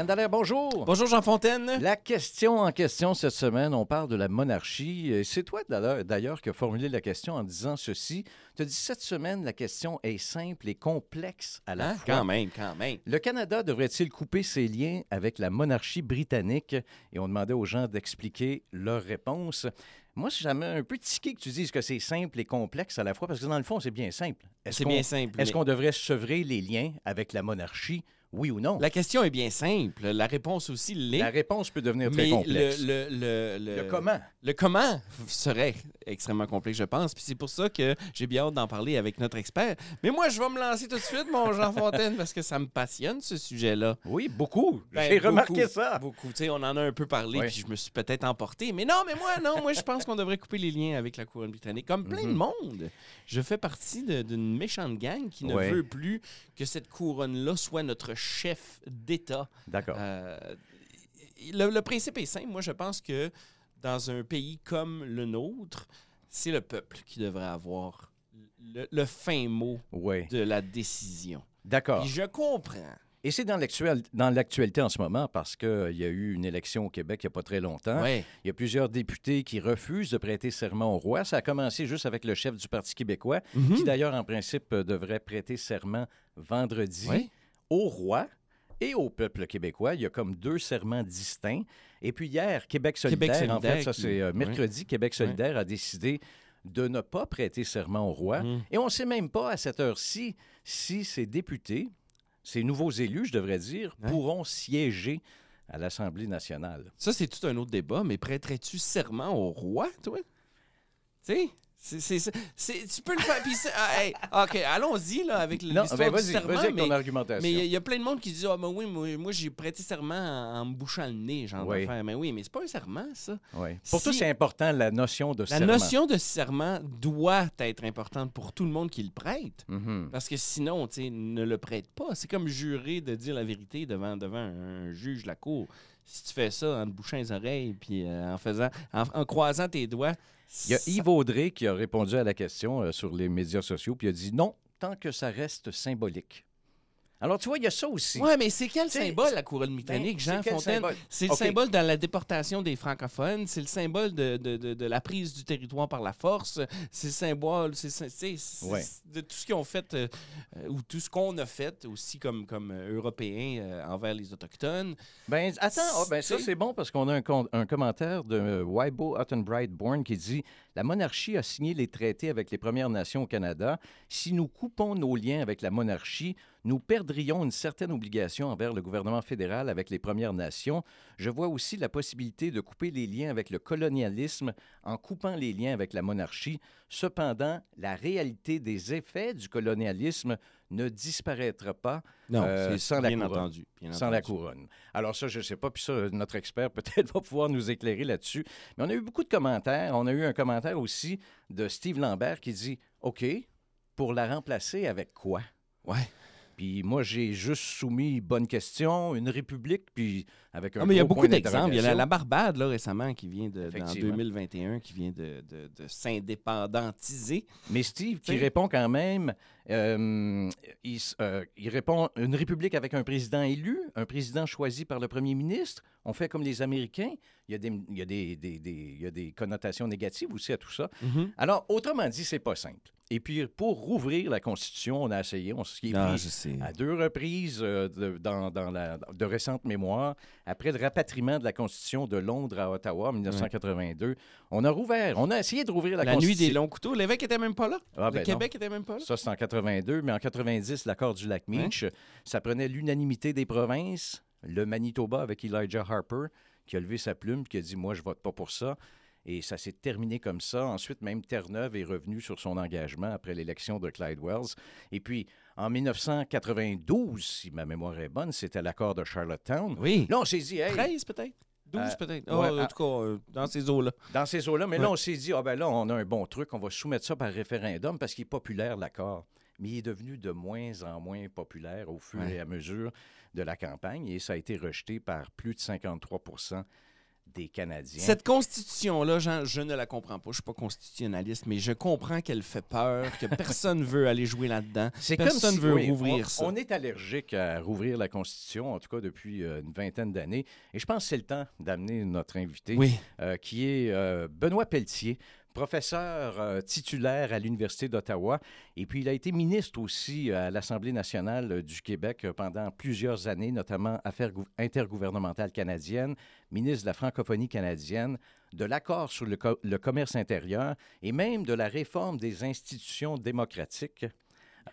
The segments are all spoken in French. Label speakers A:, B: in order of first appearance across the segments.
A: Yann Dallaire, bonjour.
B: Bonjour Jean Fontaine.
A: La question en question cette semaine, on parle de la monarchie. C'est toi d'ailleurs qui as formulé la question en disant ceci. Tu as dit cette semaine, la question est simple et complexe à la
B: Hein?
A: fois.
B: Quand même, quand même.
A: Le Canada devrait-il couper ses liens avec la monarchie britannique? Et on demandait aux gens d'expliquer leur réponse. Moi, ça m'a un peu tiqué que tu dises que c'est simple et complexe à la fois, parce que dans le fond, c'est bien simple.
B: C'est bien simple.
A: Est-ce
B: mais
A: qu'on devrait sevrer les liens avec la monarchie, oui ou non?
B: La question est bien simple. La réponse aussi l'est.
A: La réponse peut devenir très
B: mais
A: complexe.
B: Le, le, le,
A: Le comment?
B: Le comment serait extrêmement complexe, je pense. Puis c'est pour ça que j'ai bien hâte d'en parler avec notre expert. Mais moi, je vais me lancer tout de suite, mon Jean Fontaine, parce que ça me passionne, ce sujet-là.
A: Oui, beaucoup.
B: Ben,
A: J'ai remarqué ça.
B: Beaucoup. Tu sais, on en a un peu parlé,
A: Oui.
B: puis je me suis peut-être emporté. Mais non, mais moi, non, moi, je pense qu'on devrait couper les liens avec la couronne britannique, comme plein de
A: Mhm.
B: monde. Je fais partie de- d'une méchante gang qui ne veut plus que cette couronne-là soit notre chef d'État.
A: D'accord.
B: Euh, le, le principe est simple. Moi, je pense que dans un pays comme le nôtre, c'est le peuple qui devrait avoir le, le fin mot
A: oui.
B: de la décision.
A: D'accord.
B: Je comprends.
A: Et c'est dans l'actualité en ce moment parce qu'il y a eu une élection au Québec il n'y a pas très longtemps. Il y a plusieurs députés qui refusent de prêter serment au roi. Ça a commencé juste avec le chef du Parti québécois,
B: Mhm.
A: qui d'ailleurs, en principe, euh, devrait prêter serment vendredi
B: Ouais.
A: Au roi et au peuple québécois. Il y a comme deux serments distincts. Et puis hier, Québec solidaire,
B: Québec
A: en fait,
B: solidaire
A: ça c'est euh, mercredi, Québec solidaire a décidé de ne pas prêter serment au roi.
B: Mhm.
A: Et on ne sait même pas à cette heure-ci si ces députés, ces nouveaux élus, je devrais dire, pourront siéger à l'Assemblée nationale.
B: Ça, c'est tout un autre débat, mais prêterais-tu serment au roi, toi? Tu sais? C'est- c'est- c'est- c'est- tu peux le faire. Ah, hey, OK, allons-y là, avec
A: Non,
B: l'histoire
A: ben
B: du
A: vas-y,
B: serment.
A: vas-y avec ton
B: mais
A: argumentation.
B: mais il y a- il y, a plein de monde qui dit Ah, ben oui, moi, moi, j'ai prêté serment en, en me bouchant le nez, genre
A: Oui.
B: Mais oui, mais c'est pas un serment, ça.
A: Pour toi, c'est important la notion de
B: La
A: serment.
B: notion de serment doit être importante pour tout le monde qui le prête.
A: Mhm.
B: Parce que sinon, tu ne le prête pas. C'est comme jurer de dire la vérité devant, devant un, juge de la cour. Si tu fais ça en te bouchant les oreilles puis euh, en faisant en, en croisant tes doigts,
A: Il y a Yves Audrey qui a répondu à la question euh, sur les médias sociaux, puis a dit non, tant que ça reste symbolique. Alors, tu vois, il y a ça aussi.
B: Ouais, mais c'est quel
A: T'sais,
B: symbole la couronne britannique,
A: Ben,
B: Jean
A: c'est quel
B: Fontaine? C'est le symbole dans la déportation des francophones, c'est le symbole de, de- de- de la prise du territoire par la force, c'est le symbole
A: Ouais.
B: de tout ce qu'ils ont fait, euh, ou tout ce qu'on a fait aussi comme, comme euh, Européens euh, envers les Autochtones.
A: Ben, attends, ah, ben, ça
B: C'est-
A: bon parce qu'on a un, un commentaire de Waibo Ottenbright Bourne qui dit La monarchie a signé les traités avec les Premières Nations au Canada. Si nous coupons nos liens avec la monarchie, nous une certaine obligation envers le gouvernement fédéral avec les Premières Nations. Je vois aussi la possibilité de couper les liens avec le colonialisme en coupant les liens avec la monarchie. Cependant, la réalité des effets du colonialisme ne disparaîtra pas
B: Non,
A: Euh, sans la couronne.
B: entendu. bien
A: sans la couronne. Alors ça, je ne sais pas, puis ça, notre expert peut-être va pouvoir nous éclairer là-dessus. Mais on a eu beaucoup de commentaires. On a eu un commentaire aussi de Steve Lambert qui dit, OK, pour la remplacer avec quoi?
B: Ouais.
A: Puis moi, j'ai juste soumis bonne question, une république, puis avec un
B: Ah, mais il y a beaucoup d'exemples. Il y a la, Barbade, là, récemment, qui vient de, en
A: Effectivement.
B: 2021, qui vient de, de- de s'indépendantiser.
A: Mais Steve, qui répond quand même, euh, il, euh, il répond une république avec un président élu, un président choisi par le premier ministre. On fait comme les Américains. Il y a des, il y a des, des- des- il y a des connotations négatives aussi à tout ça. Alors, autrement dit, c'est pas simple. Et puis, pour rouvrir la Constitution, on a essayé, on s'y est
B: Ah,
A: pris à deux reprises euh, de, dans, dans la, de récentes mémoires, après le rapatriement de la Constitution de Londres à Ottawa en 1982, on a rouvert, on a essayé de rouvrir la,
B: La nuit
A: Constitution.
B: des longs couteaux. L'évêque était même pas là.
A: Ah,
B: le
A: ben non.
B: Québec était même pas là.
A: Ça, c'est en 82, mais en 90, l'accord du lac Meach, ça prenait l'unanimité des provinces. Le Manitoba avec Elijah Harper, qui a levé sa plume, qui a dit Moi, je vote pas pour ça. Et ça s'est terminé comme ça. Ensuite, même Terre-Neuve est revenu sur son engagement après l'élection de Clyde Wells. Et puis, en 1992, si ma mémoire est bonne, c'était l'accord de Charlottetown.
B: Oui.
A: Là, on s'est dit, hey,
B: 13 peut-être? 12
A: Euh,
B: peut-être?
A: ouais,
B: Ah, en tout cas, euh, dans ces eaux-là.
A: Dans ces eaux-là. Mais
B: Ouais.
A: là, on s'est dit, ah ben là, on a un bon truc, on va soumettre ça par référendum parce qu'il est populaire, l'accord. Mais il est devenu de moins en moins populaire au fur
B: Ouais.
A: et à mesure de la campagne et ça a été rejeté par plus de 53 des Canadiens.
B: Cette constitution-là, Jean, je ne la comprends pas. Je ne suis pas constitutionnaliste, mais je comprends qu'elle fait peur, que personne veut aller jouer là-dedans.
A: C'est
B: Personne
A: si-
B: veut
A: oui,
B: rouvrir
A: on,
B: ça.
A: On est allergique à rouvrir la Constitution, en tout cas depuis euh, une vingtaine d'années. Et je pense que c'est le temps d'amener notre invité,
B: Oui.
A: euh, qui est euh, Benoît Pelletier, professeur euh, titulaire à l'Université d'Ottawa. Et puis, il a été ministre aussi à l'Assemblée nationale euh, du Québec euh, pendant plusieurs années, notamment Affaires gou- intergouvernementales canadiennes, ministre de la francophonie canadienne, de l'accord sur le commerce intérieur et même de la réforme des institutions démocratiques.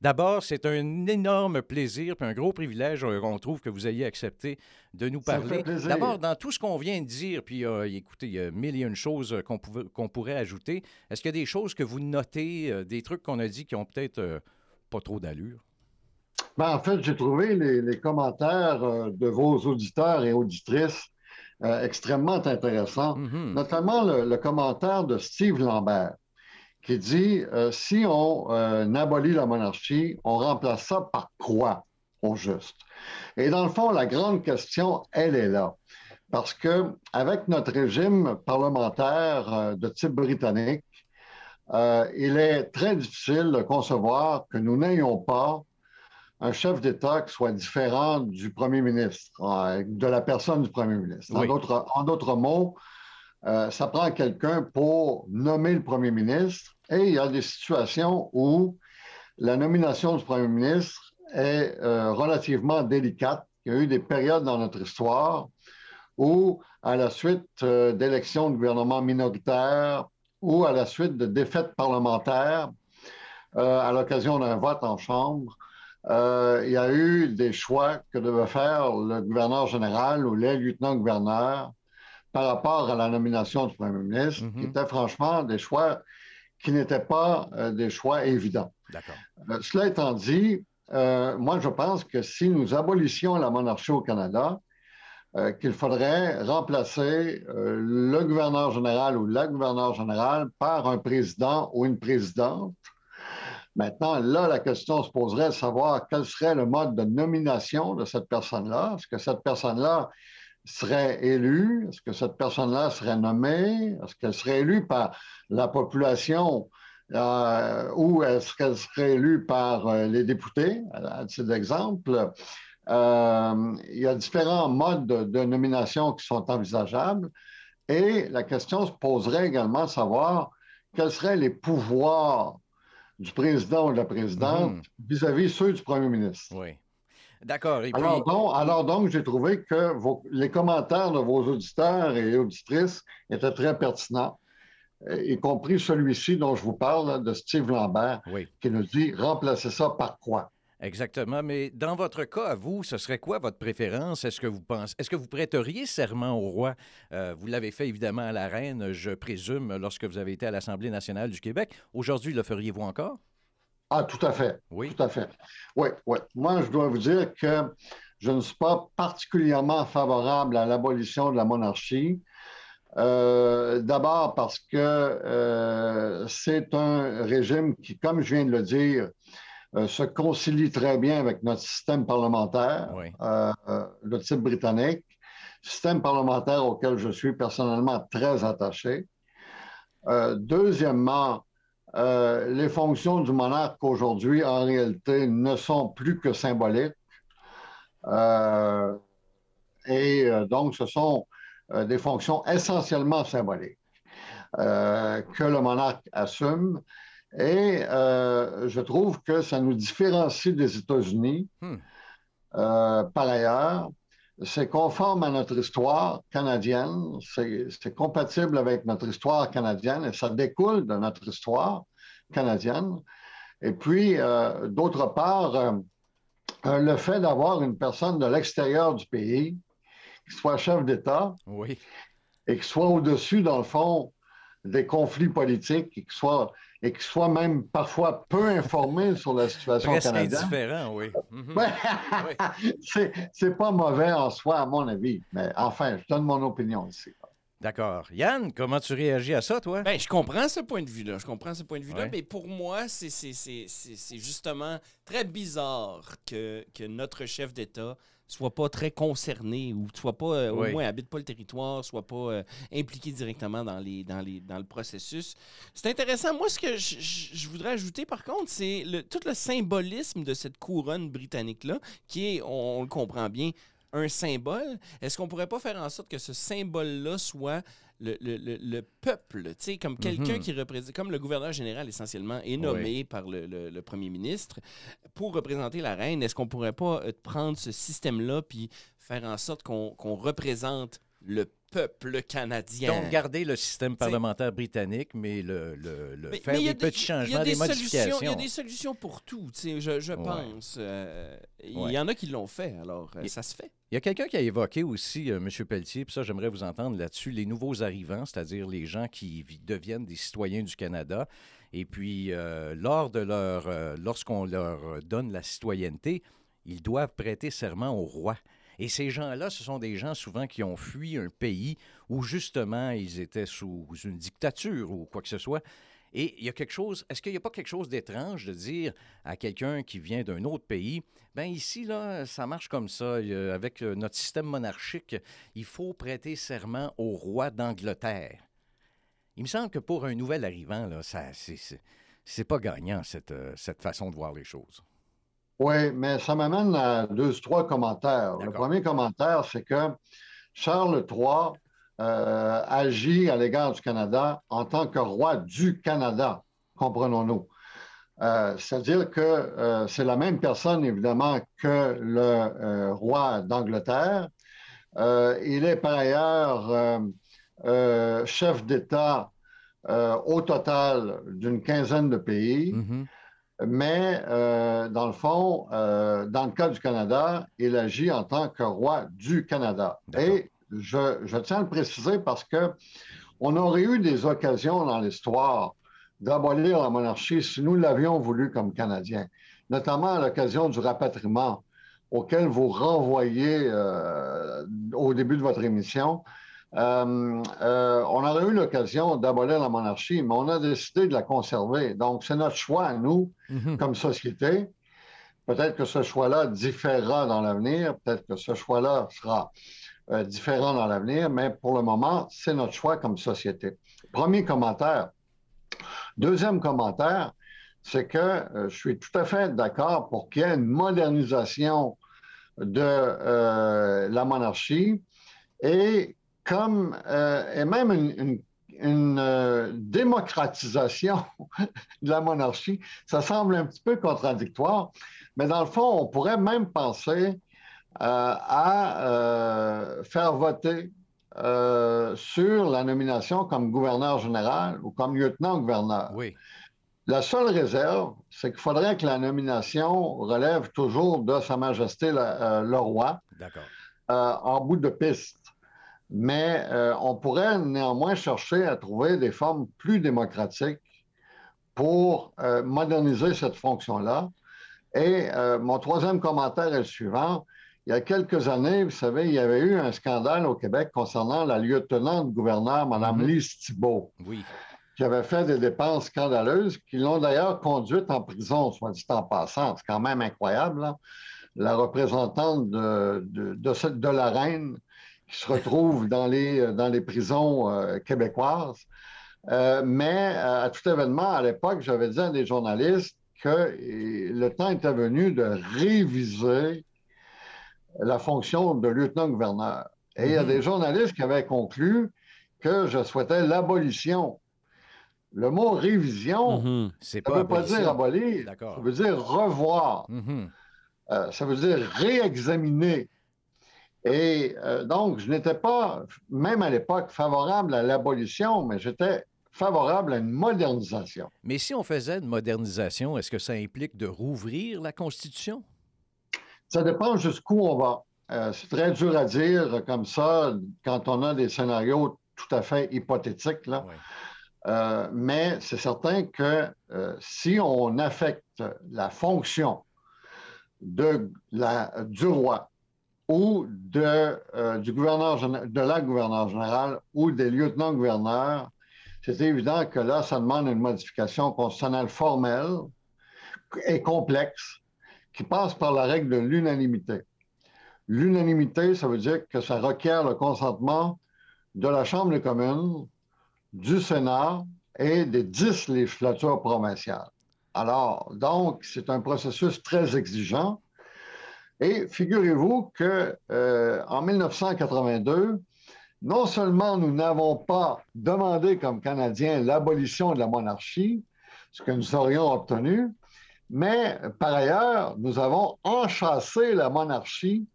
A: D'abord, c'est un énorme plaisir puis un gros privilège, euh, on trouve, que vous ayez accepté de nous parler. D'abord, dans tout ce qu'on vient de dire, puis euh, écoutez, il y a mille et une choses euh, qu'on qu'on pourrait ajouter. Est-ce qu'il y a des choses que vous notez, euh, des trucs qu'on a dit qui ont peut-être euh, pas trop d'allure?
C: Ben, en fait, j'ai trouvé les, les commentaires de vos auditeurs et auditrices extrêmement intéressants,
A: Mhm.
C: notamment le, le commentaire de Steve Lambert qui dit euh, si on euh, abolit la monarchie, on remplace ça par quoi au juste? Et dans le fond, la grande question, elle est là. Parce que avec notre régime parlementaire euh, de type britannique, il est très difficile de concevoir que nous n'ayons pas un chef d'État qui soit différent du premier ministre, de la personne du premier ministre. En
A: Oui.
C: d'autres- En d'autres mots, euh, ça prend quelqu'un pour nommer le premier ministre et il y a des situations où la nomination du premier ministre est euh, relativement délicate. Il y a eu des périodes dans notre histoire où, à la suite euh, d'élections de gouvernements minoritaires ou à la suite de défaites parlementaires, euh, à l'occasion d'un vote en Chambre, il y a eu des choix que devait faire le gouverneur général ou les lieutenants-gouverneurs par rapport à la nomination du premier ministre,
A: Mhm.
C: qui étaient franchement des choix qui n'étaient pas euh, des choix évidents. Euh, cela étant dit, euh, moi, je pense que si nous abolissions la monarchie au Canada, qu'il faudrait remplacer le gouverneur général ou la gouverneure générale par un président ou une présidente. Maintenant, là, la question se poserait de savoir quel serait le mode de nomination de cette personne-là. Est-ce que cette personne-là serait élue? Est-ce que cette personne-là serait nommée? Est-ce qu'elle serait élue par la population euh, ou est-ce qu'elle serait élue par euh, les députés, à titre d'exemple? Euh, il y a différents modes de, de nomination qui sont envisageables et la question se poserait également de savoir quels seraient les pouvoirs du président ou de la présidente
A: Mhm.
C: vis-à-vis ceux du premier ministre.
A: Oui. D'accord. Puis,
C: Alors donc, alors donc, j'ai trouvé que vos- les commentaires de vos auditeurs et auditrices étaient très pertinents, y compris celui-ci dont je vous parle, de Steve Lambert,
A: oui.
C: qui nous dit remplacer ça par quoi?
A: Exactement. Mais dans votre cas, à vous, ce serait quoi votre préférence? Est-ce que vous pensez, est-ce que vous prêteriez serment au roi? Euh, vous l'avez fait évidemment à la reine, je présume, lorsque vous avez été à l'Assemblée nationale du Québec. Aujourd'hui, le feriez-vous encore?
C: Ah, tout à fait.
A: Oui.
C: Tout à fait. Oui, oui. Moi, je dois vous dire que je ne suis pas particulièrement favorable à l'abolition de la monarchie. Euh, D'abord parce que euh, c'est un régime qui, comme je viens de le dire, euh, se concilie très bien avec notre système parlementaire,
A: Oui.
C: le type britannique, système parlementaire auquel je suis personnellement très attaché. Deuxièmement, euh, les fonctions du monarque aujourd'hui, en réalité, ne sont plus que symboliques. Euh, et euh, donc, ce sont des fonctions essentiellement symboliques que le monarque assume. Et je trouve que ça nous différencie des États-Unis.
A: Hmm.
C: Par ailleurs, c'est conforme à notre histoire canadienne, c'est compatible avec notre histoire canadienne et ça découle de notre histoire canadienne. Et puis, euh, d'autre part, euh, euh, le fait d'avoir une personne de l'extérieur du pays qui soit chef d'État
A: Oui.
C: et qui soit au-dessus, dans le fond, des conflits politiques et qui soit, et qui soit même parfois peu informé sur la situation
A: Presque
C: canadienne.
A: indifférent, oui. Mhm.
C: C'est, c'est pas mauvais en soi, à mon avis. Mais enfin, je donne mon opinion ici.
A: D'accord. Yann, comment tu réagis à ça, toi?
B: Ben, je comprends ce point de vue-là. Je comprends ce point de vue-là.
A: Ouais.
B: Mais pour moi, c'est- c'est c'est- c'est- c'est justement très bizarre que, que notre chef d'État soit pas très concerné ou soit pas, euh,
A: Oui.
B: au moins, habite pas le territoire, soit pas euh, impliqué directement dans, les, dans, les, dans le processus. C'est intéressant. Moi, ce que je voudrais ajouter, par contre, c'est le- tout le symbolisme de cette couronne britannique-là, qui est, on, on le comprend bien, un symbole. Est-ce qu'on pourrait pas faire en sorte que ce symbole-là soit le, le- le- le peuple, tu sais, comme quelqu'un
A: Mhm.
B: qui représente, comme le gouverneur général essentiellement est nommé par le, premier ministre pour représenter la reine, est-ce qu'on pourrait pas euh, prendre ce système-là puis faire en sorte qu'on qu'on représente le peuple canadien?
A: Donc, garder le système parlementaire britannique, mais le, le- le-
B: Mais-
A: faire
B: mais
A: des petits changements, des, modifications.
B: Il y a des solutions pour tout, je, je
A: Ouais.
B: pense. Euh, Il
A: Ouais.
B: y en a qui l'ont fait, alors euh, ça se fait.
A: Il y a quelqu'un qui a évoqué aussi, euh, M. Pelletier, puis ça, j'aimerais vous entendre là-dessus, les nouveaux arrivants, c'est-à-dire les gens qui vi- deviennent des citoyens du Canada. Et puis, euh, lors de leur, euh, lorsqu'on leur donne la citoyenneté, ils doivent prêter serment au roi. Et ces gens-là, ce sont des gens souvent qui ont fui un pays où justement ils étaient sous une dictature ou quoi que ce soit. Et il y a quelque chose, est-ce qu'il n'y a pas quelque chose d'étrange de dire à quelqu'un qui vient d'un autre pays, ben ici, là, ça marche comme ça. Avec euh, notre système monarchique, il faut prêter serment au roi d'Angleterre. Il me semble que pour un nouvel arrivant, là, ça, c'est pas gagnant, cette, euh, cette façon de voir les choses.
C: Oui, mais ça m'amène à deux, trois commentaires. Le premier commentaire, c'est que Charles III euh, agit à l'égard du Canada en tant que roi du Canada, comprenons-nous. Euh, C'est-à-dire que euh, c'est la même personne, évidemment, que le roi d'Angleterre. Il est par ailleurs chef d'État au total d'une quinzaine de pays.
A: Mhm.
C: Mais euh, dans le fond, euh, dans le cas du Canada, il agit en tant que roi du Canada. Et je, je tiens à le préciser parce que on aurait eu des occasions dans l'histoire d'abolir la monarchie si nous l'avions voulu comme Canadiens, notamment à l'occasion du rapatriement auquel vous renvoyez euh, au début de votre émission. Euh, euh, on aurait eu l'occasion d'abolir la monarchie, mais on a décidé de la conserver. Donc, c'est notre choix à nous
A: Mhm.
C: comme société. Peut-être que ce choix-là différera dans l'avenir, peut-être que ce choix-là sera euh, différent dans l'avenir, mais pour le moment, c'est notre choix comme société. Premier commentaire. Deuxième commentaire, c'est que je suis tout à fait d'accord pour qu'il y ait une modernisation de la monarchie et comme euh, et même une, une- une, euh, démocratisation de la monarchie. Ça semble un petit peu contradictoire, mais dans le fond, on pourrait même penser euh, à euh, faire voter euh, sur la nomination comme gouverneur général ou comme lieutenant-gouverneur.
A: Oui.
C: La seule réserve, c'est qu'il faudrait que la nomination relève toujours de Sa Majesté le, euh, le roi
A: D'accord.
C: euh, en bout de piste. Mais euh, on pourrait néanmoins chercher à trouver des formes plus démocratiques pour euh, moderniser cette fonction-là. Et euh, mon troisième commentaire est le suivant. Il y a quelques années, vous savez, il y avait eu un scandale au Québec concernant la lieutenant-gouverneur, Mme. Lise Thibault
A: Oui.
C: qui avait fait des dépenses scandaleuses, qui l'ont d'ailleurs conduite en prison, soit dit en passant. C'est quand même incroyable, là. La représentante de, de, de, cette- de la reine qui se retrouve dans les, dans les prisons euh, québécoises. Euh, mais euh, à tout événement, à l'époque, j'avais dit à des journalistes que euh, le temps était venu de réviser la fonction de lieutenant-gouverneur. Et il y a
A: Mhm.
C: des journalistes qui avaient conclu que je souhaitais l'abolition. Le mot révision,
B: Mhm.
C: Ça ne veut pas dire abolir, ça veut dire revoir,
A: Mhm.
C: Euh, ça veut dire réexaminer. Et euh, donc, je n'étais pas, même à l'époque, favorable à l'abolition, mais j'étais favorable à une modernisation.
A: Mais si on faisait une modernisation, est-ce que ça implique de rouvrir la Constitution?
C: Ça dépend jusqu'où on va. Euh, c'est très dur à dire comme ça quand on a des scénarios tout à fait hypothétiques. Là.
A: Ouais.
C: Euh, mais c'est certain que euh, si on affecte la fonction de la, du roi ou de, euh, du gouverneur, de la gouverneure générale ou des lieutenants-gouverneurs, c'est évident que là, ça demande une modification constitutionnelle formelle et complexe qui passe par la règle de l'unanimité. L'unanimité, ça veut dire que ça requiert le consentement de la Chambre des communes, du Sénat et des dix législatures provinciales. Alors, donc, c'est un processus très exigeant. Et figurez-vous que euh, en 1982, non seulement nous n'avons pas demandé comme Canadiens l'abolition de la monarchie, ce que nous aurions obtenu, mais par ailleurs, nous avons enchâssé la monarchie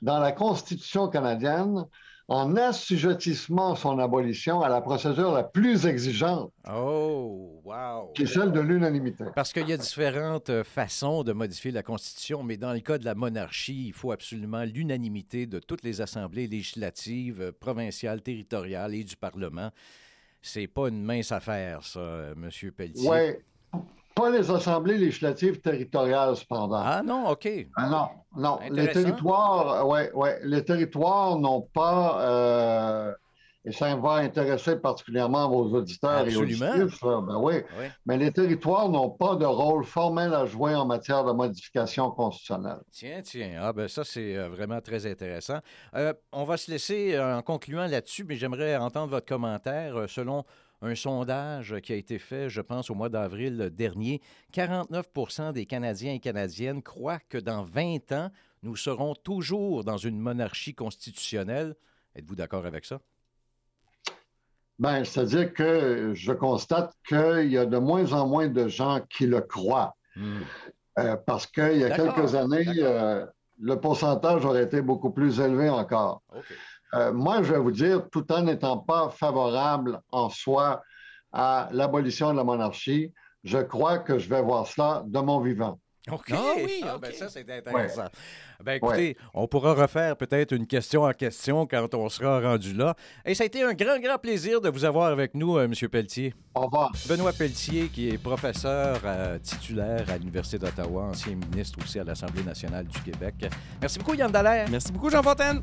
C: dans la Constitution canadienne en assujettissement son abolition à la procédure la plus exigeante.
A: Oh, wow!
C: Qui est celle de l'unanimité.
A: Parce qu'il y a différentes euh, façons de modifier la Constitution, mais dans le cas de la monarchie, il faut absolument l'unanimité de toutes les assemblées législatives, euh, provinciales, territoriales et du Parlement. C'est pas une mince affaire, ça, euh, M. Pelletier.
C: Oui, pas les assemblées législatives territoriales, cependant.
A: Ah non, OK.
C: Ah non, non. Les territoires, ouais, ouais, les territoires n'ont pas, euh, et ça va intéresser particulièrement vos auditeurs
A: Absolument.
C: et auditrices, ben oui. oui. mais les territoires n'ont pas de rôle formel à jouer en matière de modification constitutionnelle.
A: Tiens, tiens, ah ben ça c'est euh, vraiment très intéressant. Euh, on va se laisser en concluant là-dessus, mais j'aimerais entendre votre commentaire selon un sondage qui a été fait, je pense, au mois d'avril dernier. 49% des Canadiens et Canadiennes croient que dans 20 ans, nous serons toujours dans une monarchie constitutionnelle. Êtes-vous d'accord avec ça?
C: Bien, c'est-à-dire que je constate qu'il y a de moins en moins de gens qui le croient. Hmm. Euh, parce qu'il y a quelques années, euh, le pourcentage aurait été beaucoup plus élevé encore. Okay. Euh, moi, je vais vous dire, tout en n'étant pas favorable en soi à l'abolition de la monarchie, je crois que je vais voir cela de mon vivant.
A: OK. Ah oui, ah, ben ça, c'est intéressant. Ben écoutez, on pourra refaire peut-être une question en question quand on sera rendu là. Et ça a été un grand, grand plaisir de vous avoir avec nous, euh, M. Pelletier.
C: Au revoir.
A: Benoît Pelletier, qui est professeur euh, titulaire à l'Université d'Ottawa, ancien ministre aussi à l'Assemblée nationale du Québec. Merci beaucoup, Yann Dallaire.
B: Merci beaucoup, Jean Fontaine.